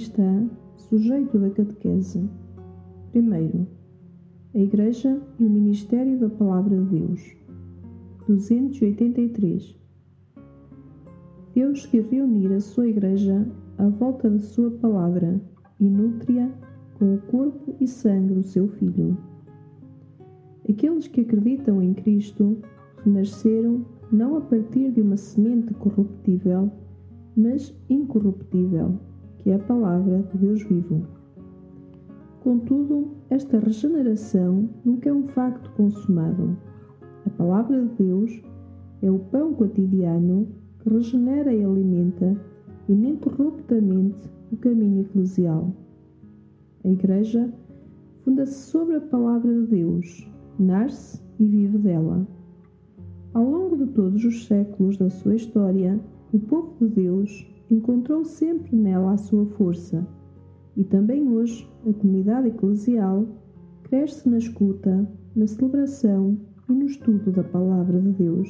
cristã, sujeito da catequese. Primeiro, a Igreja e o Ministério da Palavra de Deus. 283. Deus quer reunir a sua Igreja à volta da sua palavra e nutre-a com o corpo e sangue do seu Filho. Aqueles que acreditam em Cristo renasceram não a partir de uma semente corruptível, mas incorruptível, que é a palavra de Deus vivo. Contudo, esta regeneração nunca é um facto consumado. A palavra de Deus é o pão cotidiano que regenera e alimenta ininterruptamente o caminho eclesial. A Igreja funda-se sobre a palavra de Deus, nasce e vive dela. Ao longo de todos os séculos da sua história, o povo de Deus encontrou sempre nela a sua força. E também hoje, a comunidade eclesial cresce na escuta, na celebração e no estudo da palavra de Deus.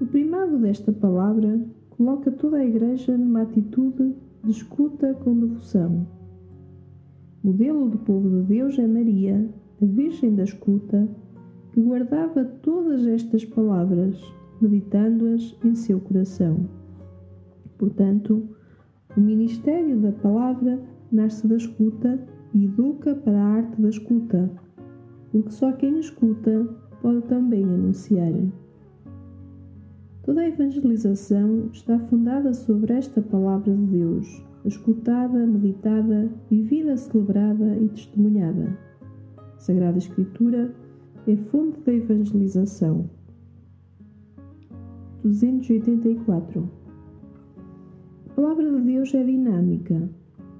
O primado desta palavra coloca toda a Igreja numa atitude de escuta com devoção. Modelo do povo de Deus é Maria, a Virgem da escuta, que guardava todas estas palavras, meditando-as em seu coração. Portanto, o ministério da palavra nasce da escuta e educa para a arte da escuta, porque só quem escuta pode também anunciar. Toda a evangelização está fundada sobre esta palavra de Deus, escutada, meditada, vivida, celebrada e testemunhada. A Sagrada Escritura é fonte da evangelização. 284. Palavra de Deus é dinâmica,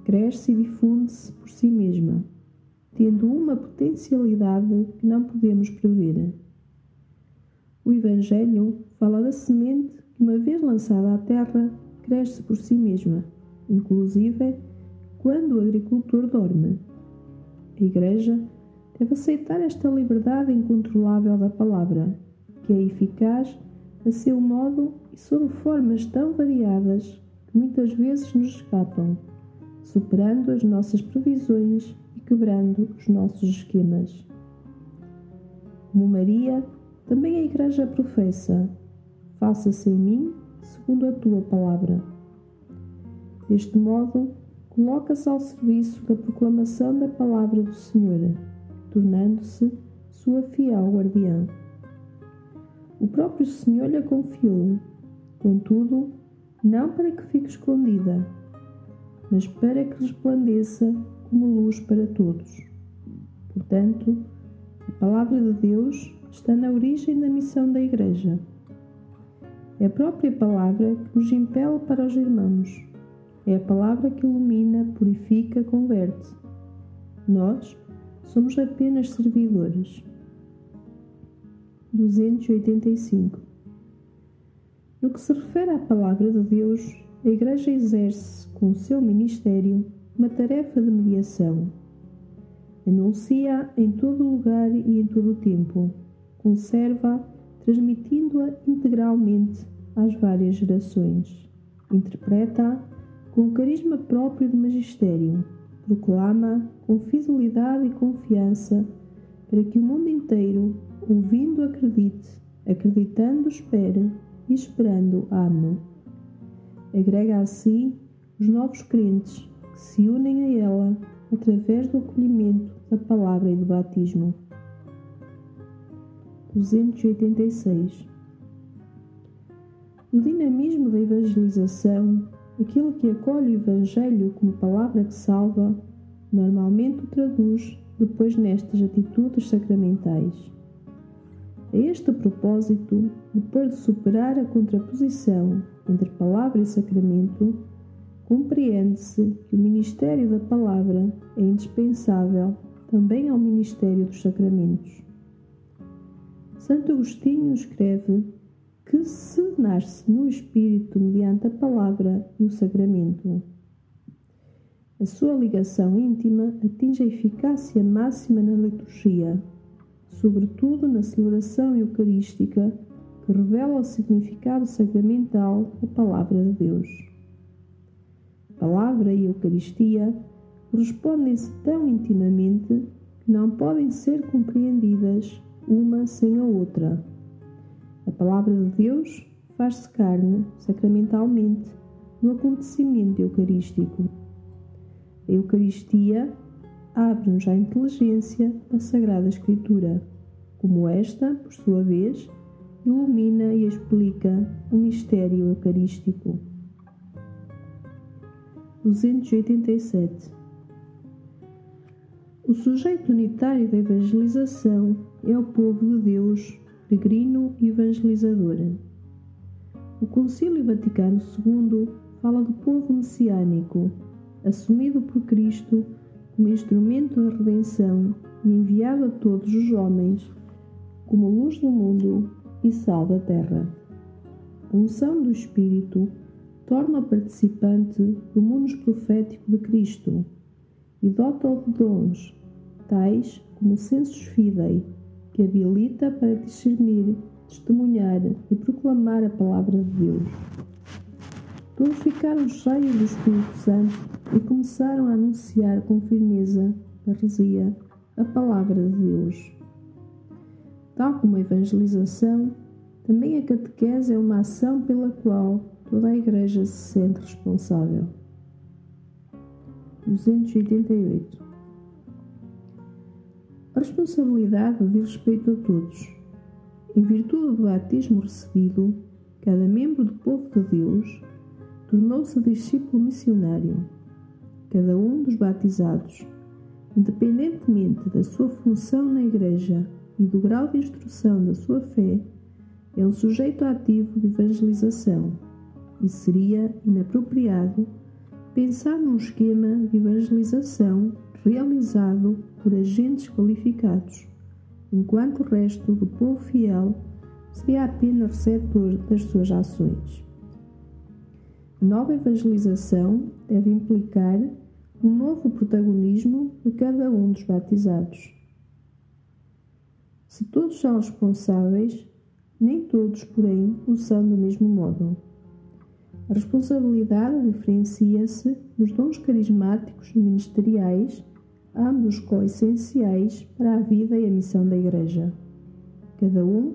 cresce e difunde-se por si mesma, tendo uma potencialidade que não podemos prever. O Evangelho fala da semente que, uma vez lançada à terra, cresce por si mesma, inclusive quando o agricultor dorme. A Igreja deve aceitar esta liberdade incontrolável da palavra, que é eficaz a seu modo e sob formas tão variadas que muitas vezes nos escapam, superando as nossas previsões e quebrando os nossos esquemas. Como Maria, também a Igreja professa: faça-se em mim segundo a tua palavra. Deste modo, coloca-se ao serviço da proclamação da palavra do Senhor tornando-se sua fiel guardiã. O próprio Senhor lhe confiou, contudo, não para que fique escondida, mas para que resplandeça como luz para todos. Portanto, a palavra de Deus está na origem da missão da Igreja. É a própria palavra que nos impele para os irmãos. É a palavra que ilumina, purifica, converte. Nós, somos apenas servidores. 285. No que se refere à palavra de Deus, a Igreja exerce, com o seu ministério, uma tarefa de mediação. Anuncia em todo lugar e em todo o tempo, conserva, transmitindo-a integralmente às várias gerações. Interpreta-a com o carisma próprio do magistério proclama com fidelidade e confiança para que o mundo inteiro, ouvindo, acredite, acreditando, espere e esperando, ame. Agrega a si os novos crentes que se unem a ela através do acolhimento da palavra e do batismo. 286 O dinamismo da evangelização Aquilo que acolhe o Evangelho como palavra que salva, normalmente o traduz depois nestas atitudes sacramentais. A este propósito, depois de superar a contraposição entre palavra e sacramento, compreende-se que o ministério da palavra é indispensável também ao ministério dos sacramentos. Santo Agostinho escreve que se nasce no Espírito mediante a palavra e o sacramento. A sua ligação íntima atinge a eficácia máxima na liturgia, sobretudo na celebração eucarística, que revela o significado sacramental da palavra de Deus. palavra e Eucaristia correspondem-se tão intimamente que não podem ser compreendidas uma sem a outra. A palavra de Deus faz-se carne sacramentalmente no acontecimento eucarístico. A Eucaristia abre-nos à inteligência da Sagrada Escritura, como esta, por sua vez, ilumina e explica o mistério eucarístico. 287 O sujeito unitário da evangelização é o povo de Deus, peregrino e evangelizador. O Concílio Vaticano II fala do povo messiânico, assumido por Cristo como instrumento da redenção e enviado a todos os homens como luz do mundo e sal da terra. A unção do Espírito torna-o participante do mundo profético de Cristo e dota-o de dons, tais como o sensus fidei, que habilita para discernir, testemunhar e proclamar a palavra de Deus. Todos ficaram cheios do Espírito Santo e começaram a anunciar com firmeza, paresia, a palavra de Deus. Tal como a evangelização, também a catequese é uma ação pela qual toda a Igreja se sente responsável. 288. A responsabilidade diz respeito a todos. Em virtude do batismo recebido, cada membro do povo de Deus tornou-se discípulo missionário. Cada um dos batizados, independentemente da sua função na Igreja e do grau de instrução da sua fé, é um sujeito ativo de evangelização e seria inapropriado pensar num esquema de evangelização realizado por agentes qualificados, enquanto o resto do povo fiel seria apenas receptor das suas ações. Nova evangelização deve implicar um novo protagonismo de cada um dos batizados se todos são responsáveis, nem todos, porém, o são do mesmo modo. A responsabilidade diferencia-se nos dons carismáticos e ministeriais, ambos co-essenciais para a vida e a missão da Igreja. Cada um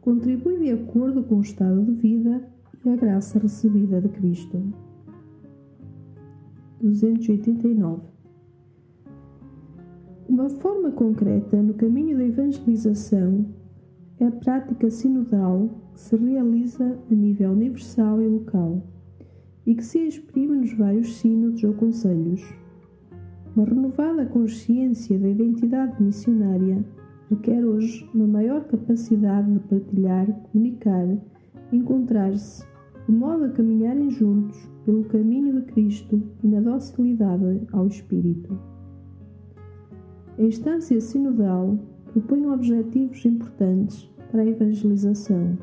contribui de acordo com o estado de vida e a graça recebida de Cristo. 289 uma forma concreta no caminho da evangelização é a prática sinodal que se realiza a nível universal e local e que se exprime nos vários sínodos ou conselhos. Uma renovada consciência da identidade missionária requer hoje uma maior capacidade de partilhar, comunicar, encontrar-se, de modo a caminharem juntos pelo caminho de Cristo e na docilidade ao Espírito. A instância sinodal propõe objetivos importantes para a evangelização.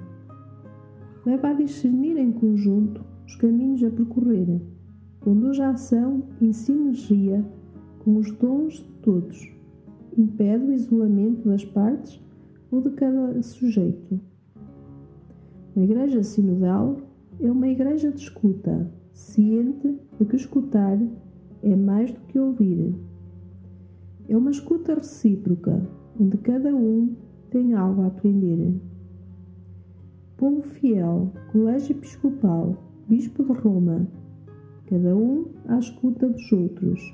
Leva a discernir em conjunto os caminhos a percorrer, conduz a ação em sinergia com os dons de todos, impede o isolamento das partes ou de cada sujeito. Uma igreja sinodal é uma igreja de escuta, ciente de que escutar é mais do que ouvir é uma escuta recíproca, onde cada um tem algo a aprender. Povo fiel, colégio episcopal, bispo de Roma, cada um à escuta dos outros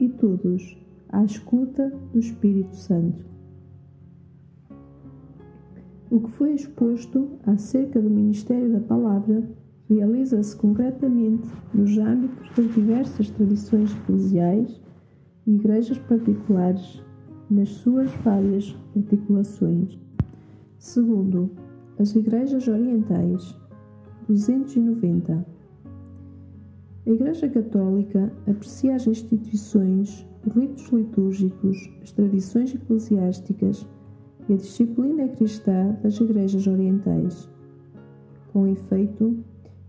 e todos à escuta do Espírito Santo. O que foi exposto acerca do ministério da palavra realiza-se concretamente nos âmbitos das diversas tradições eclesiais e igrejas particulares nas suas várias articulações. Segundo, as igrejas orientais, 290. A Igreja Católica aprecia as instituições, os ritos litúrgicos, as tradições eclesiásticas e a disciplina cristã das igrejas orientais. Com efeito,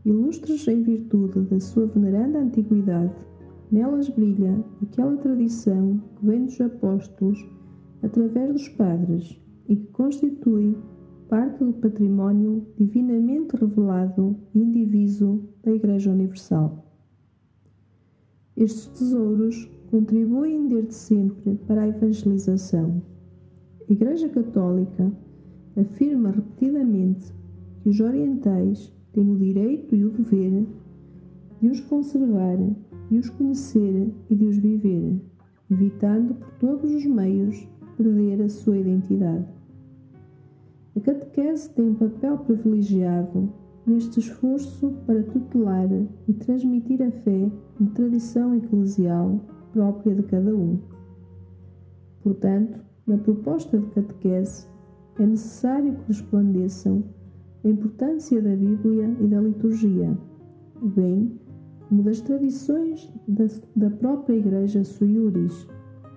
ilustres em virtude da sua veneranda antiguidade Nelas brilha aquela tradição que vem dos apóstolos através dos padres e que constitui parte do património divinamente revelado e indiviso da Igreja Universal. Estes tesouros contribuem desde sempre para a evangelização. Igreja Católica afirma repetidamente que os orientais têm o direito e o dever de os conservar, de os conhecer e de os viver, evitando por todos os meios perder a sua identidade. A catequese tem um papel privilegiado neste esforço para tutelar e transmitir a fé de tradição eclesial própria de cada um. Portanto, na proposta de catequese, é necessário que resplandeçam a importância da Bíblia e da liturgia, bem como das tradições da, da própria Igreja Suiuris,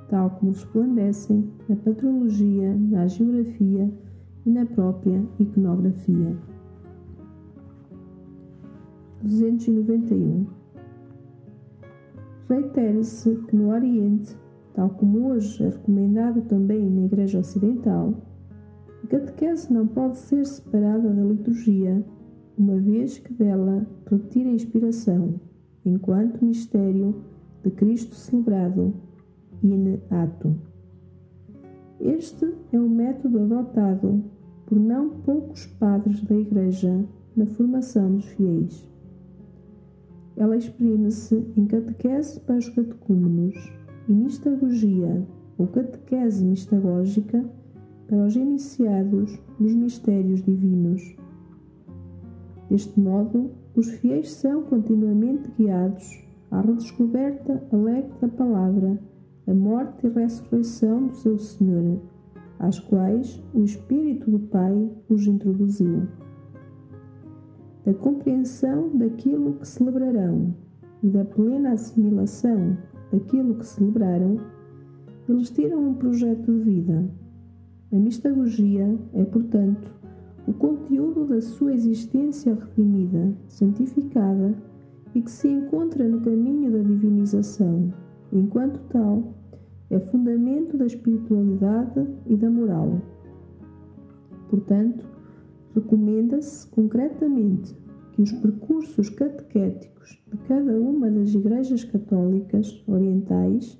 tal como resplandecem na patrologia, na geografia e na própria iconografia. 291. Reitera-se que no Oriente, tal como hoje é recomendado também na Igreja Ocidental, a catequese não pode ser separada da liturgia, uma vez que dela retira a inspiração, enquanto mistério de Cristo celebrado in ato. Este é o método adotado por não poucos padres da Igreja na formação dos fiéis. Ela exprime-se em catequese para os catecúmenos e mistagogia ou catequese mistagógica para os iniciados nos mistérios divinos. Deste modo, os fiéis são continuamente guiados à redescoberta alegre da palavra, a morte e ressurreição do seu Senhor, às quais o Espírito do Pai os introduziu da compreensão daquilo que celebrarão e da plena assimilação daquilo que celebraram, eles tiram um projeto de vida. A mistagogia é, portanto, o conteúdo da sua existência redimida, santificada e que se encontra no caminho da divinização. Enquanto tal, é fundamento da espiritualidade e da moral. Portanto, recomenda-se concretamente que os percursos catequéticos de cada uma das igrejas católicas orientais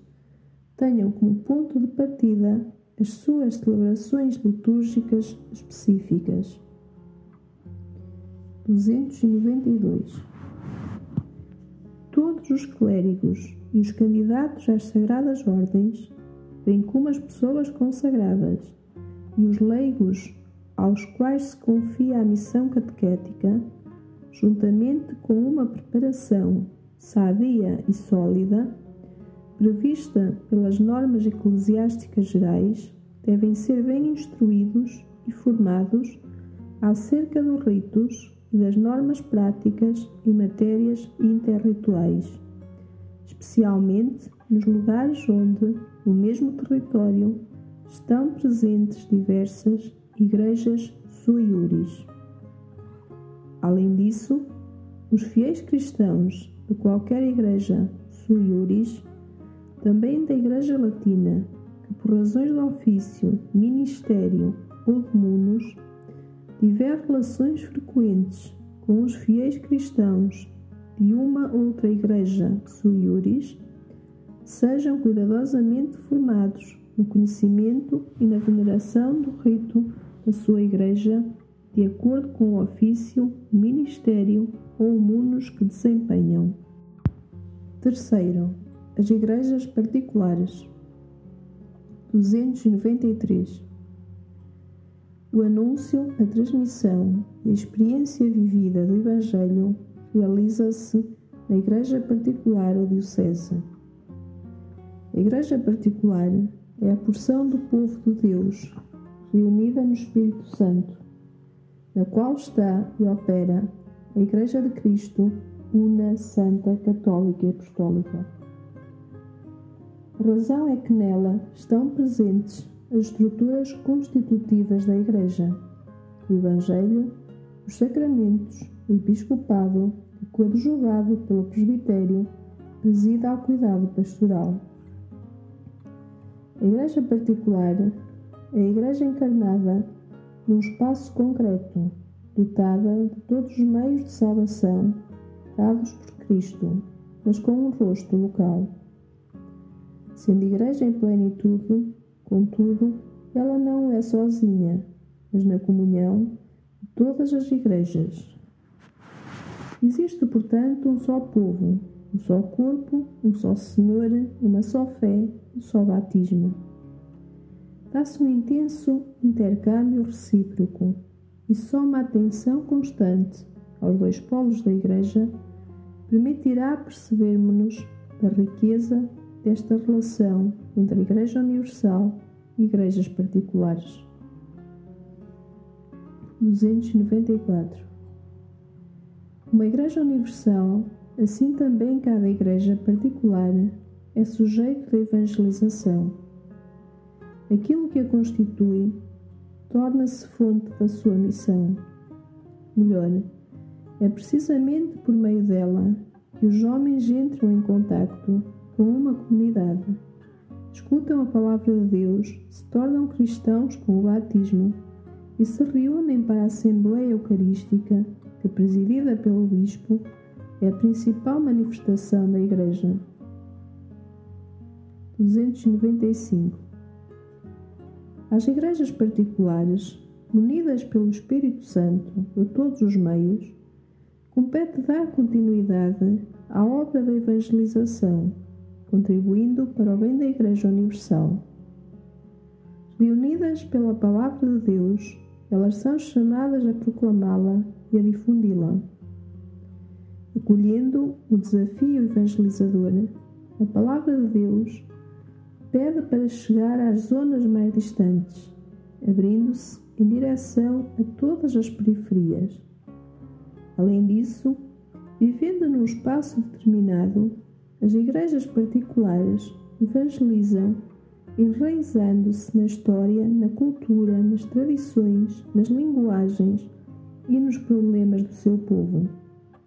tenham como ponto de partida as suas celebrações litúrgicas específicas. 292 Todos os clérigos e os candidatos às sagradas ordens, bem como as pessoas consagradas e os leigos aos quais se confia a missão catequética, juntamente com uma preparação sadia e sólida, prevista pelas normas eclesiásticas gerais, devem ser bem instruídos e formados acerca dos ritos e das normas práticas em matérias interrituais, especialmente nos lugares onde, no mesmo território, estão presentes diversas igrejas suiuris. Além disso, os fiéis cristãos de qualquer igreja suiuris, também da Igreja Latina, que por razões de ofício, ministério ou de munus, tiver relações frequentes com os fiéis cristãos de uma outra igreja suiuris, sejam cuidadosamente formados no conhecimento e na veneração do rito da sua Igreja de acordo com o ofício, ministério ou munus que desempenham. Terceiro, as igrejas particulares. 293. O anúncio, a transmissão e a experiência vivida do Evangelho realiza-se na igreja particular ou diocese. A igreja particular é a porção do povo de Deus reunida no Espírito Santo, na qual está e opera a Igreja de Cristo, una, santa, católica e apostólica. A razão é que nela estão presentes as estruturas constitutivas da Igreja, o Evangelho, os sacramentos, o episcopado e coadjuvado pelo presbitério, presida ao cuidado pastoral. A Igreja particular a Igreja encarnada num espaço concreto, dotada de todos os meios de salvação dados por Cristo, mas com um rosto local. Sendo igreja em plenitude, contudo, ela não é sozinha, mas na comunhão de todas as igrejas. Existe, portanto, um só povo, um só corpo, um só Senhor, uma só fé, um só batismo. Dá-se um intenso intercâmbio recíproco e só uma atenção constante aos dois polos da Igreja permitirá percebermos da riqueza desta relação entre a Igreja Universal e igrejas particulares. 294 Uma Igreja Universal, assim também cada igreja particular, é sujeito da evangelização. Aquilo que a constitui torna-se fonte da sua missão. Melhor, é precisamente por meio dela que os homens entram em contacto com uma comunidade, escutam a palavra de Deus, se tornam cristãos com o batismo e se reúnem para a Assembleia Eucarística, que, presidida pelo Bispo, é a principal manifestação da Igreja. 295. As igrejas particulares, unidas pelo Espírito Santo de todos os meios, compete dar continuidade à obra da evangelização, contribuindo para o bem da Igreja Universal. Reunidas pela Palavra de Deus, elas são chamadas a proclamá-la e a difundi-la. Acolhendo o desafio evangelizador, a Palavra de Deus pede para chegar às zonas mais distantes, abrindo-se em direção a todas as periferias Além disso, vivendo num espaço determinado, as igrejas particulares evangelizam enraizando-se na história, na cultura, nas tradições, nas linguagens e nos problemas do seu povo.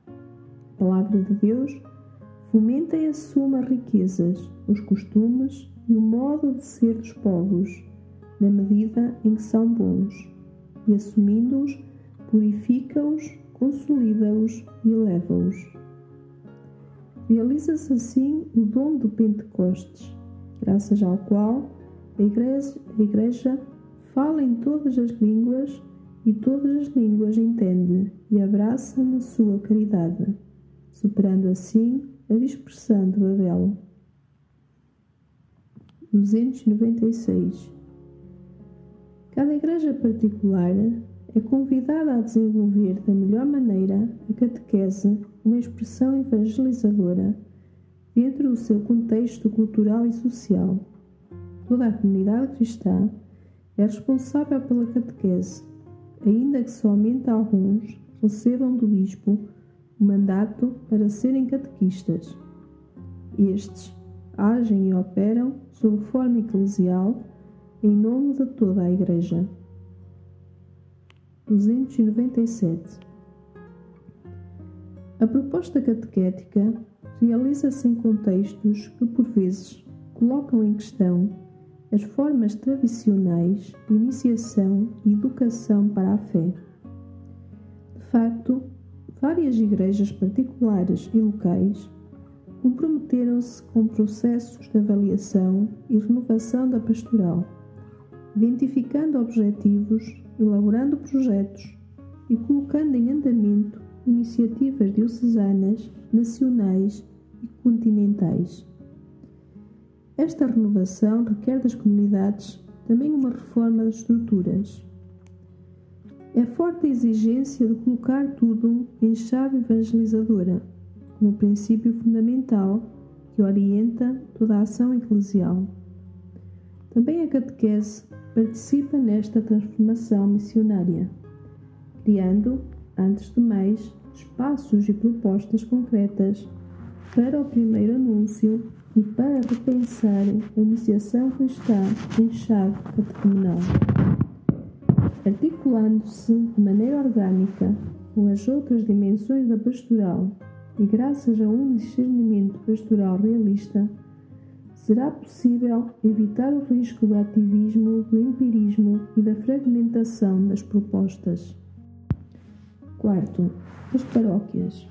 A palavra de Deus fomenta e assuma as riquezas, os costumes e o modo de ser dos povos, na medida em que são bons, e assumindo-os, purifica-os consolida-os e eleva-os. Realiza-se assim o dom do Pentecostes, graças ao qual a igreja, a igreja fala em todas as línguas e todas as línguas entende e abraça na sua caridade, superando assim a dispersão de Babel. 296 Cada igreja particular é convidada a desenvolver da melhor maneira a catequese, uma expressão evangelizadora, dentro do seu contexto cultural e social. Toda a comunidade cristã é responsável pela catequese, ainda que somente alguns recebam do bispo o mandato para serem catequistas. Estes agem e operam sob forma eclesial em nome de toda a Igreja. 297. A proposta catequética realiza-se em contextos que, por vezes, colocam em questão as formas tradicionais de iniciação e educação para a fé. De facto, várias igrejas particulares e locais comprometeram-se com processos de avaliação e renovação da pastoral, identificando objetivos elaborando projetos e colocando em andamento iniciativas diocesanas, nacionais e continentais. Esta renovação requer das comunidades também uma reforma das estruturas. É forte a exigência de colocar tudo em chave evangelizadora, como princípio fundamental que orienta toda a ação eclesial. Também a catequese participa nesta transformação missionária, criando, antes de mais, espaços e propostas concretas para o primeiro anúncio e para repensar a iniciação cristã em chave catecumenal. Articulando-se de maneira orgânica com as outras dimensões da pastoral e graças a um discernimento pastoral realista, será possível evitar o risco do ativismo, do empirismo e da fragmentação das propostas. Quarto, as paróquias.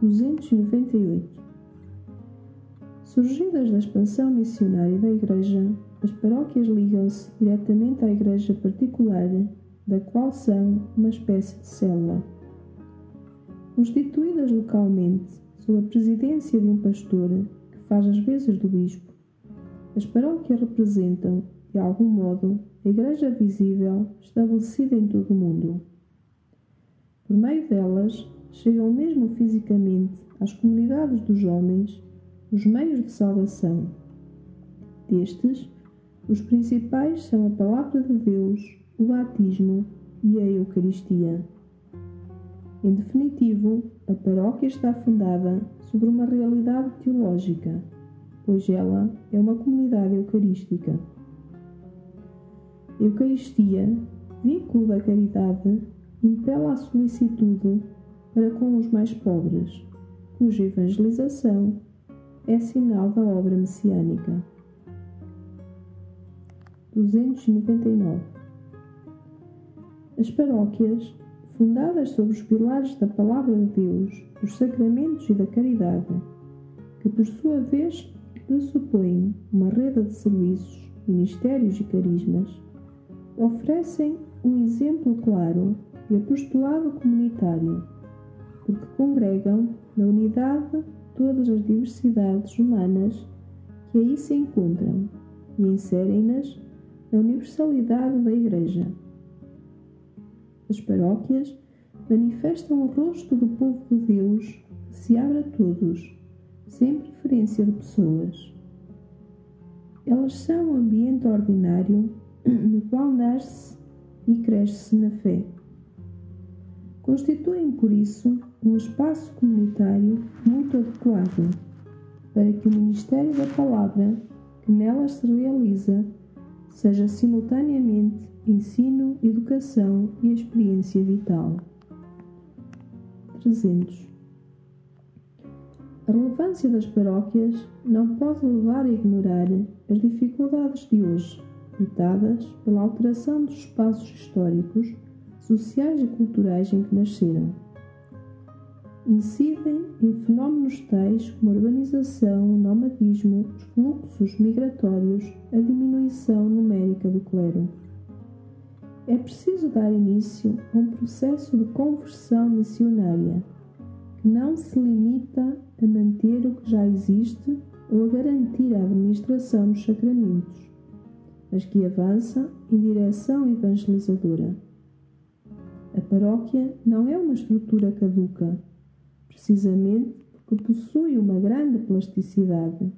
298. Surgidas da expansão missionária da Igreja, as paróquias ligam-se diretamente à Igreja particular, da qual são uma espécie de célula. Constituídas localmente, sob a presidência de um pastor, que faz as vezes do bispo, as paróquias representam, de algum modo, a Igreja visível estabelecida em todo o mundo. Por meio delas, chegam mesmo fisicamente às comunidades dos homens os meios de salvação. Destes, os principais são a Palavra de Deus, o batismo e a Eucaristia. Em definitivo, a paróquia está fundada sobre uma realidade teológica, pois ela é uma comunidade eucarística. Eucaristia, vínculo da caridade, impela a solicitude para com os mais pobres, cuja evangelização é sinal da obra messiânica. 299 As paróquias, fundadas sobre os pilares da Palavra de Deus, dos sacramentos e da caridade, que por sua vez pressupõem uma rede de serviços, ministérios e carismas, oferecem um exemplo claro de apostolado comunitário, porque congregam na unidade todas as diversidades humanas que aí se encontram e inserem-nas na universalidade da Igreja. As paróquias manifestam o rosto do povo de Deus que se abre a todos, sem preferência de pessoas. Elas são um ambiente ordinário no qual nasce e cresce na fé. Constituem, por isso, um espaço comunitário muito adequado para que o Ministério da Palavra que nelas se realiza seja simultaneamente ensino, educação e experiência vital. 300. A relevância das paróquias não pode levar a ignorar as dificuldades de hoje ditadas pela alteração dos espaços históricos, sociais e culturais em que nasceram. Incidem em fenómenos tais como a urbanização, o nomadismo, os fluxos migratórios, a diminuição numérica do clero. É preciso dar início a um processo de conversão missionária que não se limita a manter o que já existe ou a garantir a administração dos sacramentos mas que avança em direção evangelizadora. A paróquia não é uma estrutura caduca, precisamente porque possui uma grande plasticidade.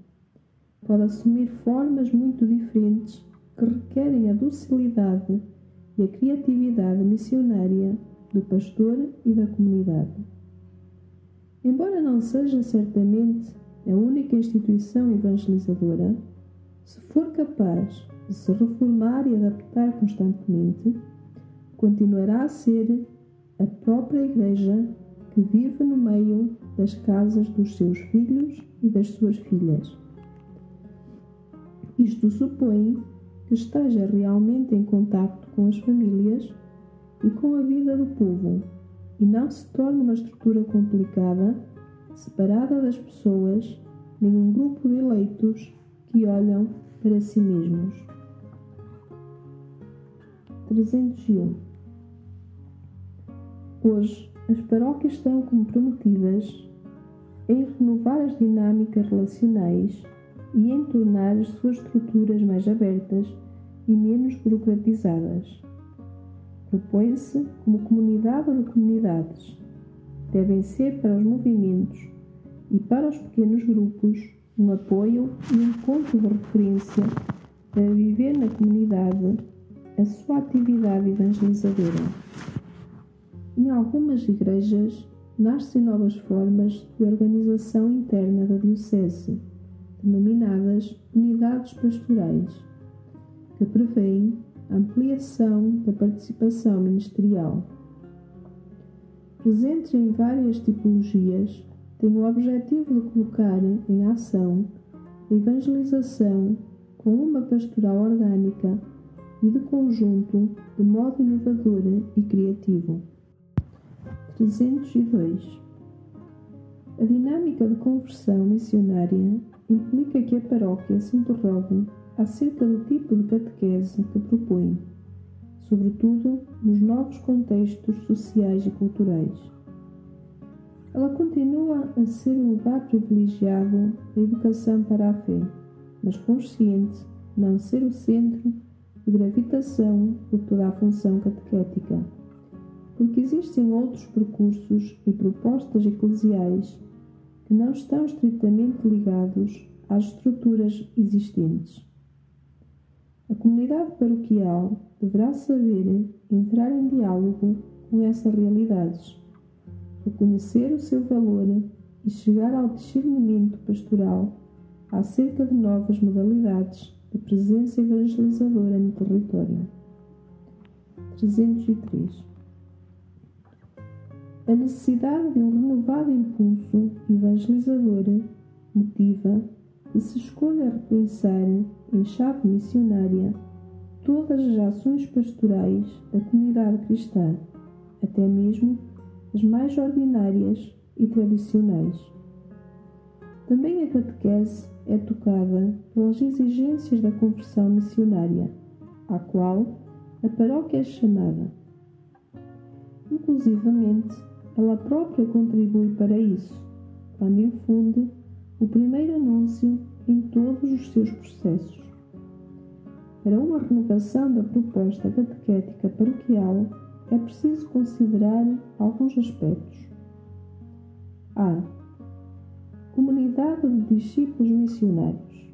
Pode assumir formas muito diferentes que requerem a docilidade e a criatividade missionária do pastor e da comunidade. Embora não seja certamente a única instituição evangelizadora, se for capaz de se reformar e adaptar constantemente, continuará a ser a própria Igreja que vive no meio das casas dos seus filhos e das suas filhas. Isto supõe que esteja realmente em contato com as famílias e com a vida do povo e não se torne uma estrutura complicada, separada das pessoas, nem um grupo de eleitos que olham para si mesmos. 301 Hoje, as paróquias estão comprometidas em renovar as dinâmicas relacionais e em tornar as suas estruturas mais abertas e menos burocratizadas. Propõe-se como comunidade de comunidades. Devem ser para os movimentos e para os pequenos grupos um apoio e um ponto de referência para viver na comunidade a sua atividade evangelizadora. Em algumas igrejas nascem novas formas de organização interna da Diocese, denominadas unidades pastorais, que prevêem ampliação da participação ministerial. Presentes em várias tipologias, tem o objetivo de colocar em ação a evangelização com uma pastoral orgânica e de conjunto de modo inovador e criativo. 302. A dinâmica de conversão missionária implica que a paróquia se interrogue acerca do tipo de catequese que propõe, sobretudo nos novos contextos sociais e culturais. Ela continua a ser o lugar privilegiado da educação para a fé, mas consciente não ser o centro de gravitação de toda a função catequética, porque existem outros percursos e propostas eclesiais que não estão estritamente ligados às estruturas existentes. A comunidade paroquial deverá saber entrar em diálogo com essas realidades, reconhecer o seu valor e chegar ao discernimento pastoral acerca de novas modalidades de presença evangelizadora no território. 303 A necessidade de um renovado impulso evangelizador motiva que se escolha repensar em chave missionária todas as ações pastorais da comunidade cristã, até mesmo as mais ordinárias e tradicionais. Também a catequese é tocada pelas exigências da conversão missionária, à qual a paróquia é chamada. Inclusivamente, ela própria contribui para isso, quando infunde o primeiro anúncio em todos os seus processos. Para uma renovação da proposta catequética paroquial, é preciso considerar alguns aspectos. A. Comunidade de discípulos missionários.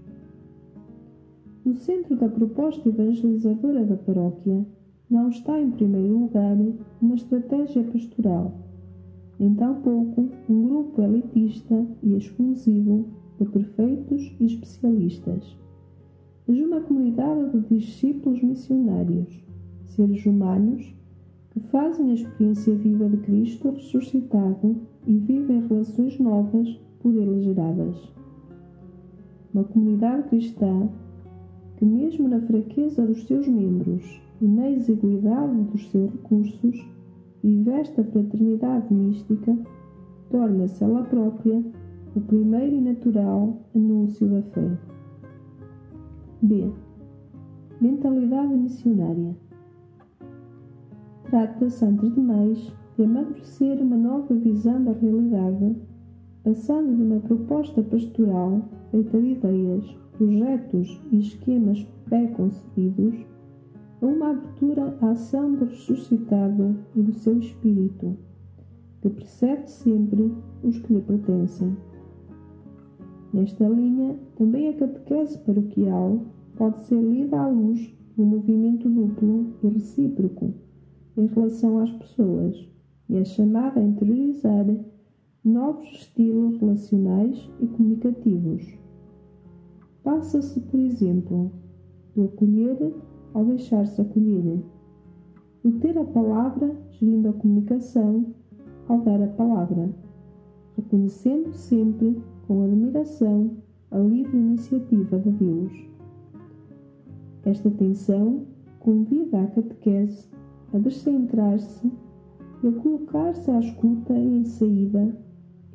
No centro da proposta evangelizadora da paróquia não está, em primeiro lugar, uma estratégia pastoral, nem tampouco um grupo elitista e exclusivo de perfeitos e especialistas, mas uma comunidade de discípulos missionários, seres humanos que fazem a experiência viva de Cristo ressuscitado e vivem relações novas por ele geradas. Uma comunidade cristã que, mesmo na fraqueza dos seus membros e na exiguidade dos seus recursos, vive esta fraternidade mística, torna-se ela própria o primeiro e natural anúncio da fé. B. Mentalidade missionária. Trata-se, antes de mais, de amadurecer uma nova visão da realidade, passando de uma proposta pastoral feita de ideias, projetos e esquemas pré-concebidos uma abertura à ação do ressuscitado e do seu espírito, que precede sempre os que lhe pertencem. Nesta linha, também a catequese paroquial pode ser lida à luz do movimento duplo e recíproco em relação às pessoas e é chamada a interiorizar novos estilos relacionais e comunicativos. Passa-se, por exemplo, do acolher ao deixar-se acolher, do ter a palavra gerindo a comunicação ao dar a palavra, reconhecendo sempre com admiração a livre iniciativa de Deus. Esta tensão convida a catequese a descentrar-se e a colocar-se à escuta e em saída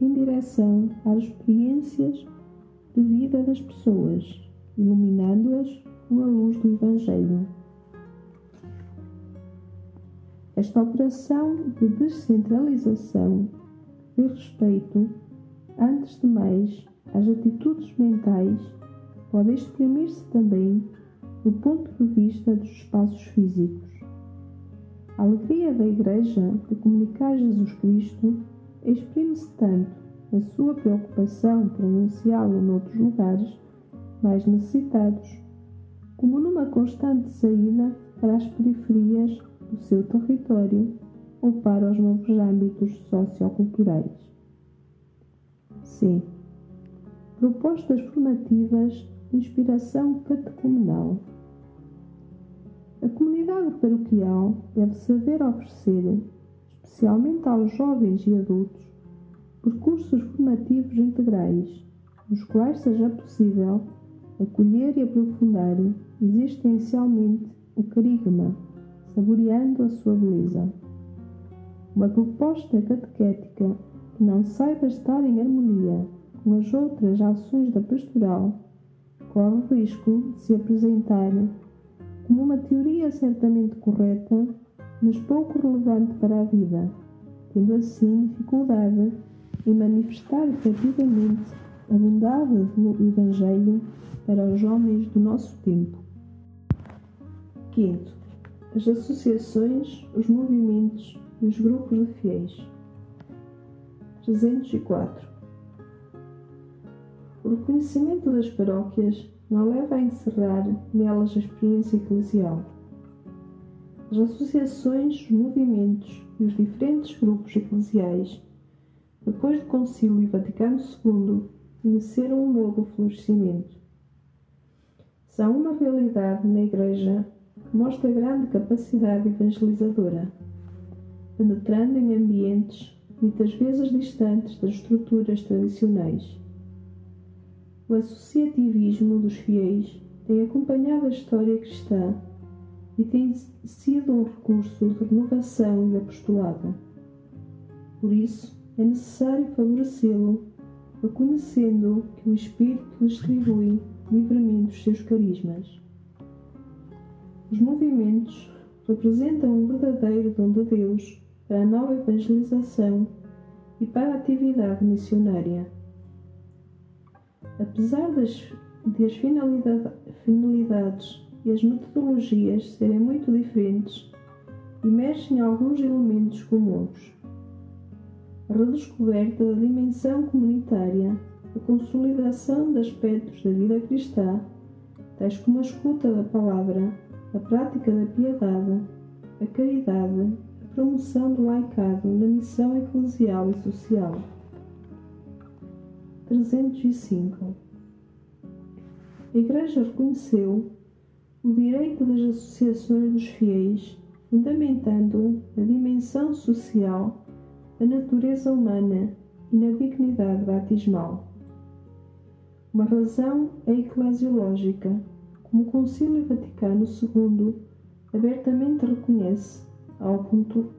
em direção às experiências de vida das pessoas, iluminando-as com a luz do Evangelho. Esta operação de descentralização diz respeito, antes de mais, às atitudes mentais, pode exprimir-se também do ponto de vista dos espaços físicos. A alegria da Igreja de comunicar Jesus Cristo exprime-se tanto na sua preocupação por anunciá-lo noutros lugares mais necessitados, como numa constante saída para as periferias do seu território ou para os novos âmbitos socioculturais. C. Propostas formativas de inspiração catecumenal. A comunidade paroquial deve saber oferecer, especialmente aos jovens e adultos, percursos formativos integrais, nos quais seja possível acolher e aprofundar existencialmente o carigma, saboreando a sua beleza. Uma proposta catequética que não saiba estar em harmonia com as outras ações da pastoral, corre o risco de se apresentar como uma teoria certamente correta, mas pouco relevante para a vida, tendo assim dificuldade em manifestar efetivamente a bondade do Evangelho para os homens do nosso tempo. Quinto, as associações, os movimentos e os grupos de fiéis. 304. O reconhecimento das paróquias não leva a encerrar nelas a experiência eclesial. As associações, os movimentos e os diferentes grupos eclesiais, depois do Concílio Vaticano II, conheceram um novo florescimento. São uma realidade na Igreja mostra grande capacidade evangelizadora, penetrando em ambientes muitas vezes distantes das estruturas tradicionais. O associativismo dos fiéis tem acompanhado a história cristã e tem sido um recurso de renovação e apostolado. Por isso, é necessário favorecê-lo, reconhecendo que o Espírito distribui livremente os seus carismas. Os movimentos representam um verdadeiro dom de Deus para a nova evangelização e para a atividade missionária. Apesar das, das finalidade, finalidades e as metodologias serem muito diferentes, emergem alguns elementos comuns. A redescoberta da dimensão comunitária, a consolidação de aspectos da vida cristã, tais como a escuta da palavra, a prática da piedade, a caridade, a promoção do laicado na missão eclesial e social. 305 A Igreja reconheceu o direito das associações dos fiéis, fundamentando a dimensão social, a natureza humana e na dignidade batismal. Uma razão é eclesiológica, como o Concílio Vaticano II abertamente reconhece ao,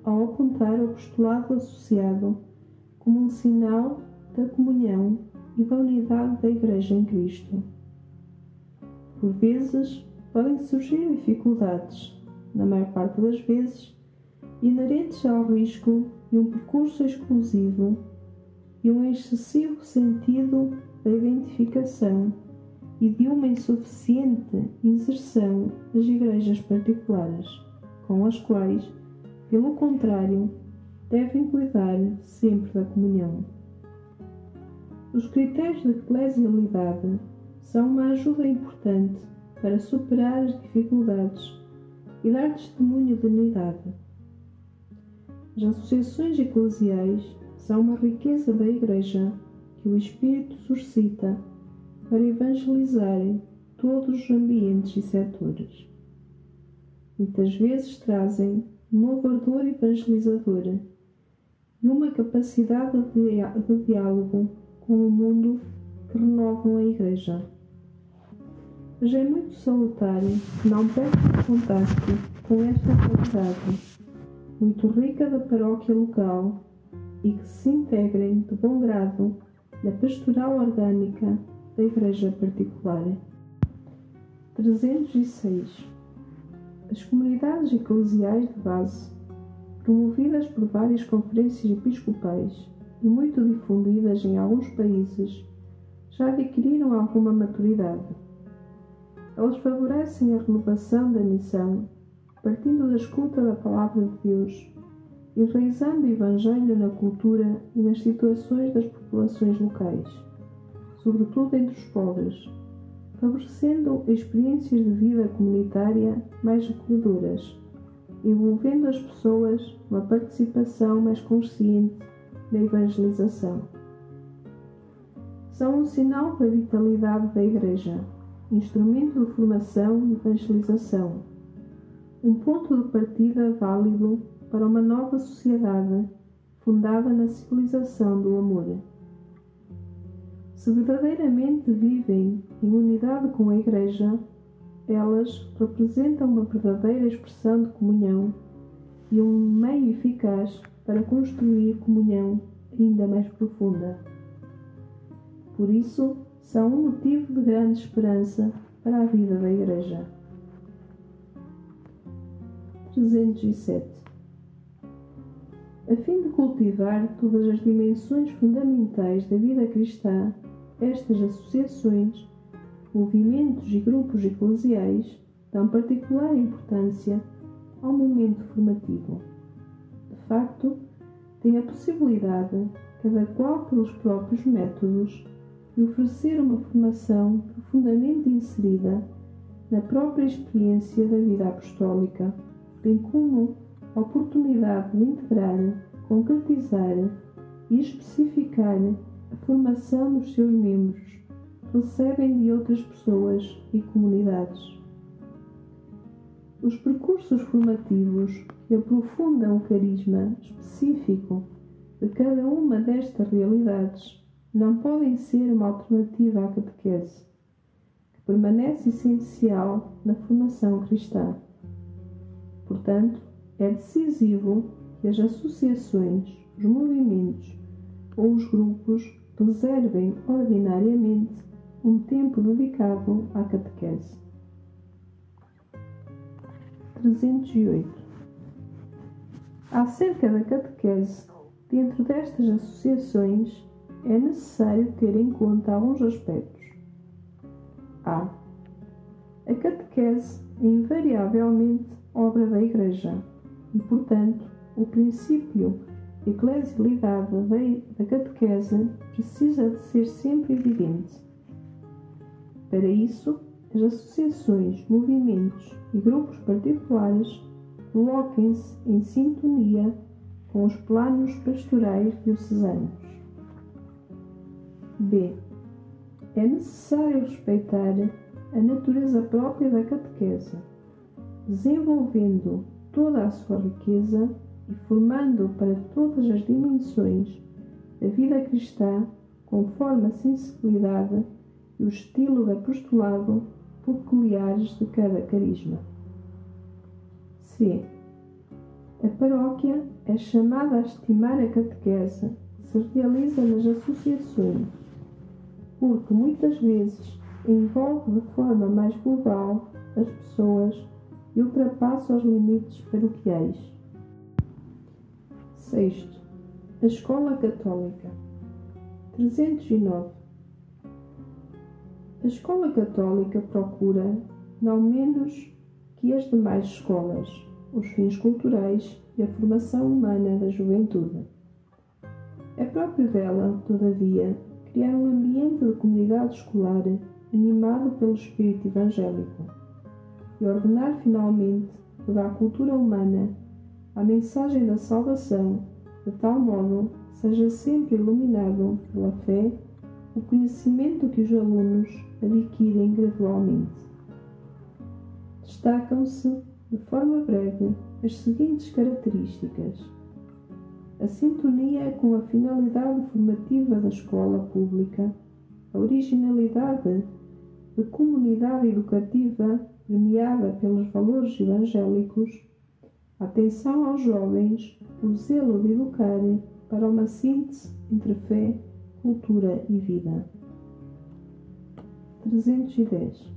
apontar o postulado associado como um sinal da comunhão e da unidade da Igreja em Cristo. Por vezes, podem surgir dificuldades, na maior parte das vezes, inerentes ao risco de um percurso exclusivo e um excessivo sentido da identificação e de uma insuficiente inserção das igrejas particulares, com as quais, pelo contrário, devem cuidar sempre da comunhão. Os critérios de eclesialidade são uma ajuda importante para superar as dificuldades e dar testemunho de unidade. As associações eclesiais são uma riqueza da Igreja que o Espírito suscita para evangelizarem todos os ambientes e setores. Muitas vezes trazem um novo ardor evangelizador e uma capacidade de diálogo com o mundo que renovam a Igreja. Mas é muito salutar que não percam contato com esta qualidade muito rica da paróquia local e que se integrem de bom grado na pastoral orgânica da Igreja particular. 306. As comunidades eclesiais de base, promovidas por várias conferências episcopais e muito difundidas em alguns países, já adquiriram alguma maturidade. Elas favorecem a renovação da missão, partindo da escuta da Palavra de Deus, enraizando o Evangelho na cultura e nas situações das populações locais sobretudo entre os pobres, favorecendo experiências de vida comunitária mais acolhedoras, envolvendo as pessoas uma participação mais consciente na evangelização. São um sinal da vitalidade da Igreja, instrumento de formação e evangelização, um ponto de partida válido para uma nova sociedade fundada na civilização do amor. Se verdadeiramente vivem em unidade com a Igreja, elas representam uma verdadeira expressão de comunhão e um meio eficaz para construir comunhão ainda mais profunda. Por isso, são um motivo de grande esperança para a vida da Igreja. 307 A fim de cultivar todas as dimensões fundamentais da vida cristã, estas associações, movimentos e grupos eclesiais dão particular importância ao momento formativo. De facto, tem a possibilidade, cada qual pelos próprios métodos, de oferecer uma formação profundamente inserida na própria experiência da vida apostólica, bem como a oportunidade de integrar, concretizar e especificar formação dos seus membros recebem de outras pessoas e comunidades. Os percursos formativos que aprofundam o carisma específico de cada uma destas realidades não podem ser uma alternativa à catequese, que permanece essencial na formação cristã. Portanto, é decisivo que as associações, os movimentos ou os grupos reservem ordinariamente um tempo dedicado à catequese. 308. Acerca da catequese, dentro destas associações, é necessário ter em conta alguns aspectos. A. A catequese é invariavelmente obra da Igreja e, portanto, o princípio de eclesialidade da catequese precisa de ser sempre evidente. Para isso, as associações, movimentos e grupos particulares coloquem-se em sintonia com os planos pastorais diocesanos. B. É necessário respeitar a natureza própria da catequese, desenvolvendo toda a sua riqueza e formando para todas as dimensões da vida cristã conforme a sensibilidade e o estilo de apostolado peculiares de cada carisma. C. A paróquia é chamada a estimar a catequese que se realiza nas associações, porque muitas vezes envolve de forma mais global as pessoas e ultrapassa os limites paroquiais. Sexto, a Escola Católica. 309. A escola católica procura, não menos que as demais escolas, os fins culturais e a formação humana da juventude. É próprio dela, todavia, criar um ambiente de comunidade escolar animado pelo espírito evangélico e ordenar finalmente toda a cultura humana à mensagem da salvação, de tal modo seja sempre iluminado pela fé o conhecimento que os alunos adquirem gradualmente. Destacam-se, de forma breve, as seguintes características: a sintonia com a finalidade formativa da escola pública, a originalidade de comunidade educativa premiada pelos valores evangélicos, a atenção aos jovens, o zelo de educar para uma síntese entre fé cultura e vida. 310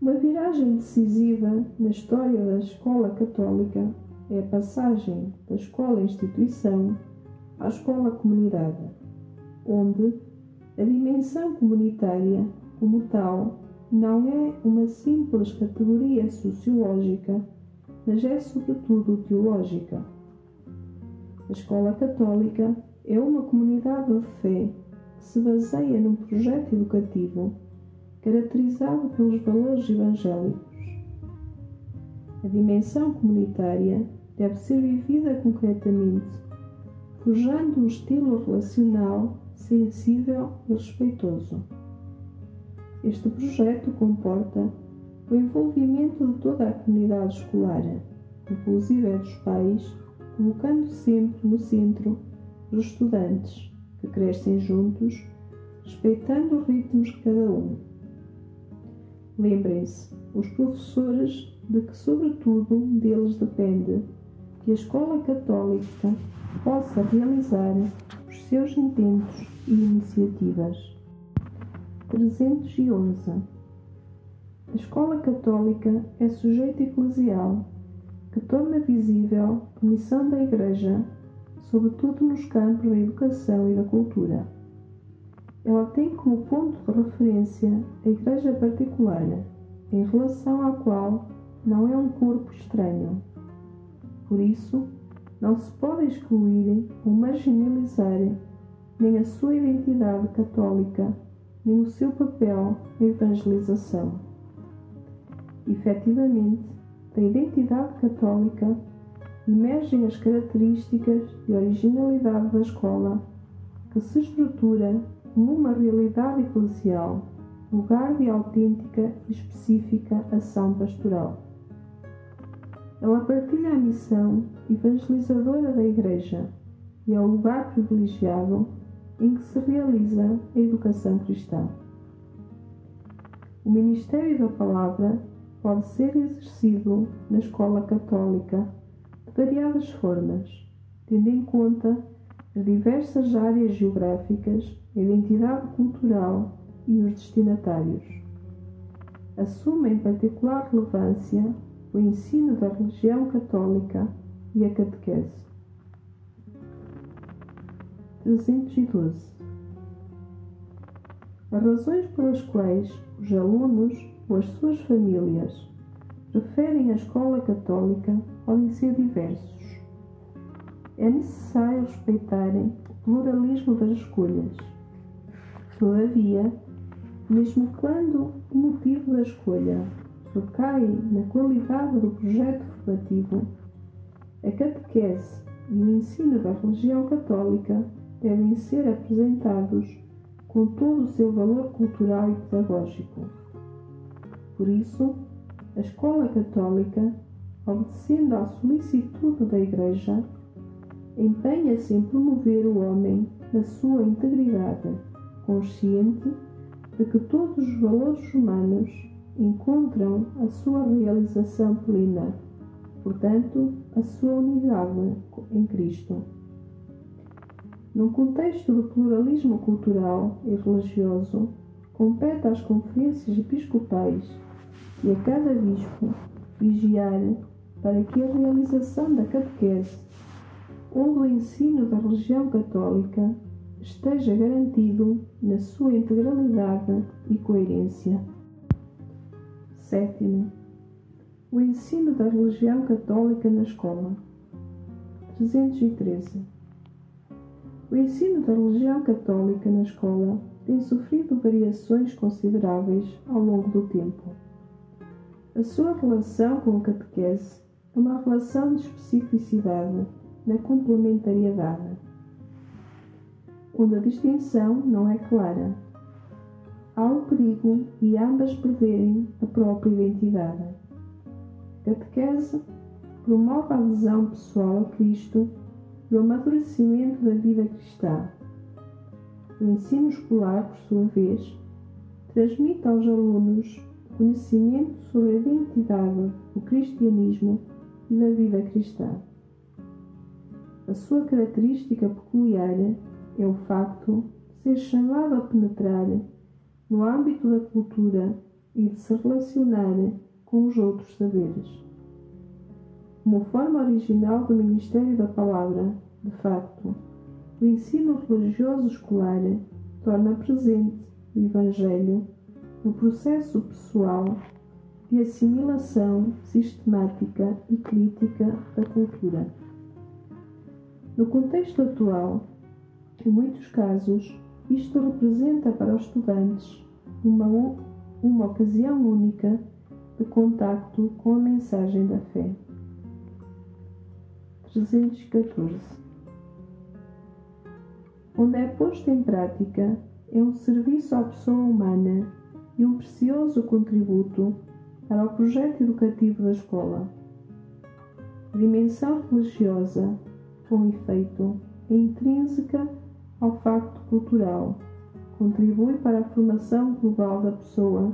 Uma viragem decisiva na história da escola católica é a passagem da escola-instituição à escola-comunidade, onde a dimensão comunitária, como tal, não é uma simples categoria sociológica, mas é sobretudo teológica. A escola católica é uma comunidade de fé que se baseia num projeto educativo caracterizado pelos valores evangélicos. A dimensão comunitária deve ser vivida concretamente, forjando um estilo relacional sensível e respeitoso. Este projeto comporta o envolvimento de toda a comunidade escolar, inclusive dos pais, colocando sempre no centro os estudantes, que crescem juntos, respeitando os ritmos de cada um. Lembrem-se, os professores, de que sobretudo deles depende que a escola católica possa realizar os seus intentos e iniciativas. 311. A escola católica é sujeito eclesial que torna visível a missão da Igreja, sobretudo nos campos da educação e da cultura. Ela tem como ponto de referência a Igreja particular, em relação à qual não é um corpo estranho. Por isso, não se pode excluir ou marginalizar nem a sua identidade católica, nem o seu papel na evangelização. Efetivamente, da identidade católica emergem as características de originalidade da escola, que se estrutura como uma realidade eclesial, lugar de autêntica e específica ação pastoral. Ela partilha a missão evangelizadora da Igreja e é o lugar privilegiado em que se realiza a educação cristã. O ministério da palavra pode ser exercido na escola católica de variadas formas, tendo em conta as diversas áreas geográficas, a identidade cultural e os destinatários. Assume em particular relevância o ensino da religião católica e a catequese. 312. As razões pelas quais os alunos ou as suas famílias preferem a escola católica podem ser diversos. É necessário respeitarem o pluralismo das escolhas. Todavia, mesmo quando o motivo da escolha recai na qualidade do projeto formativo, a catequese e o ensino da religião católica devem ser apresentados com todo o seu valor cultural e pedagógico. Por isso, a escola católica, obedecendo à solicitude da Igreja, empenha-se em promover o homem na sua integridade, consciente de que todos os valores humanos encontram a sua realização plena, portanto, a sua unidade em Cristo. Num contexto de pluralismo cultural e religioso, compete às conferências episcopais e a cada bispo vigiar para que a realização da catequese ou do ensino da religião católica esteja garantido na sua integralidade e coerência. Sétimo, o ensino da religião católica na escola. 313. O ensino da religião católica na escola tem sofrido variações consideráveis ao longo do tempo. A sua relação com a catequese é uma relação de especificidade na complementariedade, onde a distinção não é clara. Há o perigo de ambas perderem a própria identidade. A catequese promove a adesão pessoal a Cristo do amadurecimento da vida cristã. O ensino escolar, por sua vez, transmite aos alunos conhecimento sobre a identidade do cristianismo e da vida cristã. A sua característica peculiar é o facto de ser chamado a penetrar no âmbito da cultura e de se relacionar com os outros saberes. Como forma original do ministério da palavra, de facto, o ensino religioso escolar torna presente o Evangelho no processo pessoal de assimilação sistemática e crítica da cultura. No contexto atual, em muitos casos, isto representa para os estudantes uma, uma ocasião única de contacto com a mensagem da fé. 314. Onde é posto em prática é um serviço à pessoa humana e um precioso contributo para o projeto educativo da escola. A dimensão religiosa, com efeito, é intrínseca ao facto cultural, contribui para a formação global da pessoa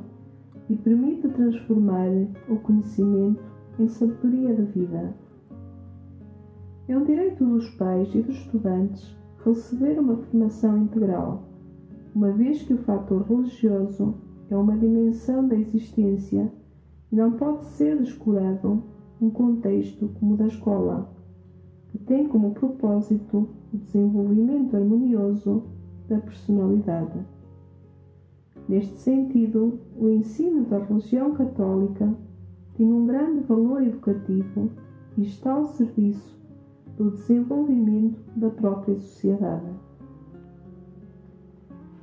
e permite transformar o conhecimento em sabedoria da vida. É um direito dos pais e dos estudantes receber uma formação integral, uma vez que o fator religioso é uma dimensão da existência e não pode ser descurado um contexto como o da escola, que tem como propósito o desenvolvimento harmonioso da personalidade. Neste sentido, o ensino da religião católica tem um grande valor educativo e está ao serviço do desenvolvimento da própria sociedade.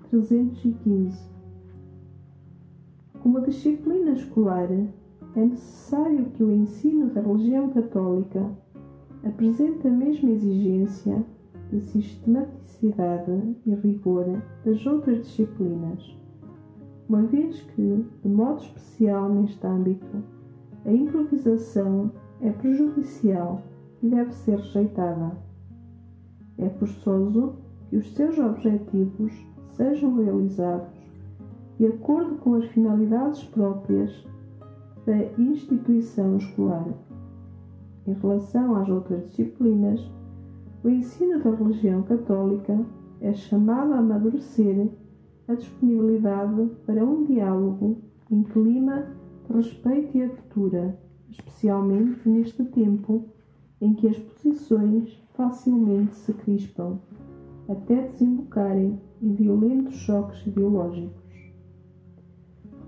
315 Como disciplina escolar, é necessário que o ensino da religião católica apresente a mesma exigência de sistematicidade e rigor das outras disciplinas, uma vez que, de modo especial neste âmbito, a improvisação é prejudicial deve ser rejeitada. É forçoso que os seus objetivos sejam realizados de acordo com as finalidades próprias da instituição escolar. Em relação às outras disciplinas, o ensino da religião católica é chamado a amadurecer a disponibilidade para um diálogo em clima de respeito e abertura, especialmente neste tempo em que as posições facilmente se crispam, até desembocarem em violentos choques ideológicos.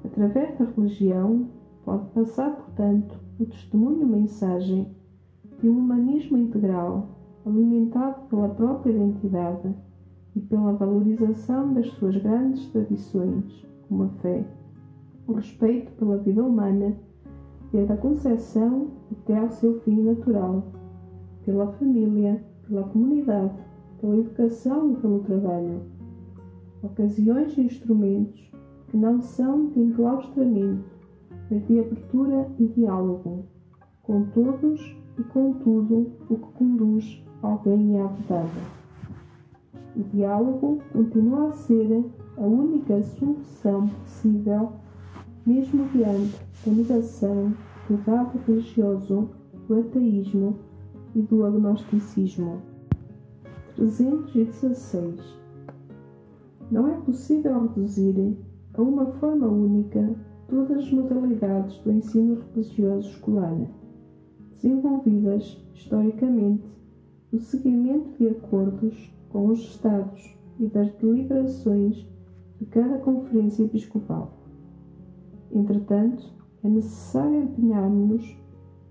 Através da religião, Pode passar, portanto, o testemunho-mensagem de um humanismo integral, alimentado pela própria identidade e pela valorização das suas grandes tradições, como a fé, o respeito pela vida humana, desde a concepção até ao seu fim natural, pela família, pela comunidade, pela educação e pelo trabalho. Ocasiões e instrumentos que não são de enclaustramento, mas de abertura e diálogo, com todos e com tudo o que conduz ao bem e à verdade. O diálogo continua a ser a única solução possível, mesmo diante da negação do dado religioso, do ateísmo e do agnosticismo. 316. Não é possível reduzir a uma forma única todas as modalidades do ensino religioso escolar, desenvolvidas historicamente no seguimento de acordos com os Estados e das deliberações de cada Conferência Episcopal. Entretanto, é necessário empenharmos-nos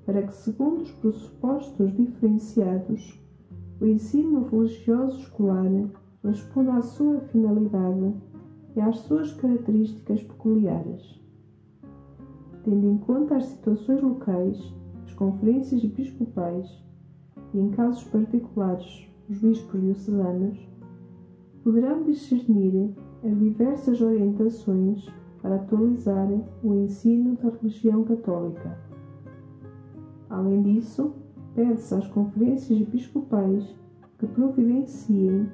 para que, segundo os pressupostos diferenciados, o ensino religioso escolar responda à sua finalidade e às suas características peculiares tendo em conta as situações locais, as conferências episcopais e, em casos particulares, os bispos diocesanos, poderão discernir as diversas orientações para atualizar o ensino da religião católica. Além disso, pede-se às conferências episcopais que providenciem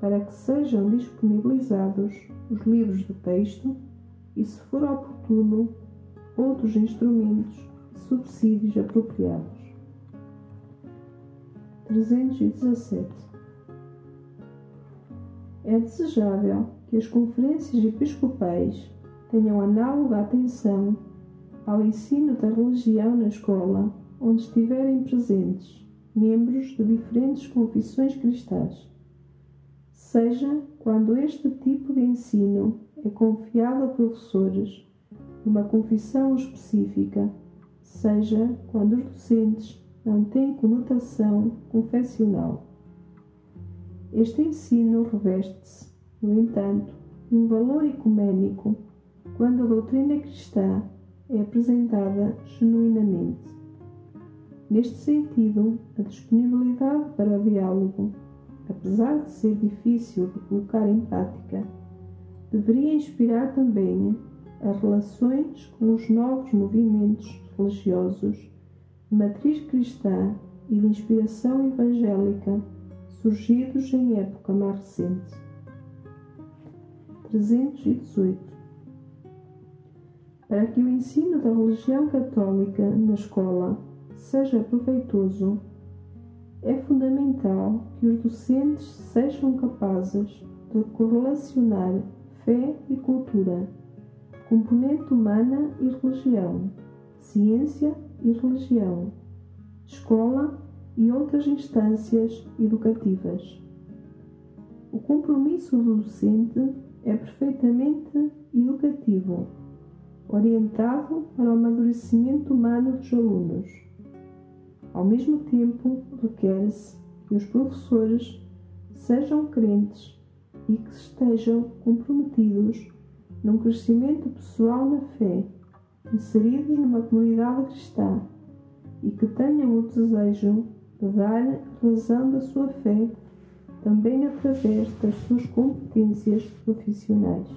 para que sejam disponibilizados os livros de texto e, se for oportuno, outros instrumentos e subsídios apropriados. 317. É desejável que as conferências episcopais tenham análoga atenção ao ensino da religião na escola onde estiverem presentes membros de diferentes confissões cristãs, seja quando este tipo de ensino é confiado a professores uma confissão específica, seja quando os docentes não têm conotação confessional. Este ensino reveste-se, no entanto, um valor ecumênico quando a doutrina cristã é apresentada genuinamente. Neste sentido, a disponibilidade para diálogo, apesar de ser difícil de colocar em prática, deveria inspirar também as relações com os novos movimentos religiosos de matriz cristã e de inspiração evangélica surgidos em época mais recente. 318. Para que o ensino da religião católica na escola seja proveitoso, É fundamental que os docentes sejam capazes de correlacionar fé e cultura, componente humana e religião, ciência e religião, escola e outras instâncias educativas. O compromisso do docente é perfeitamente educativo, orientado para o amadurecimento humano dos alunos. Ao mesmo tempo, requer-se que os professores sejam crentes e que estejam comprometidos num crescimento pessoal na fé, inseridos numa comunidade cristã e que tenham o desejo de dar razão da sua fé também através das suas competências profissionais.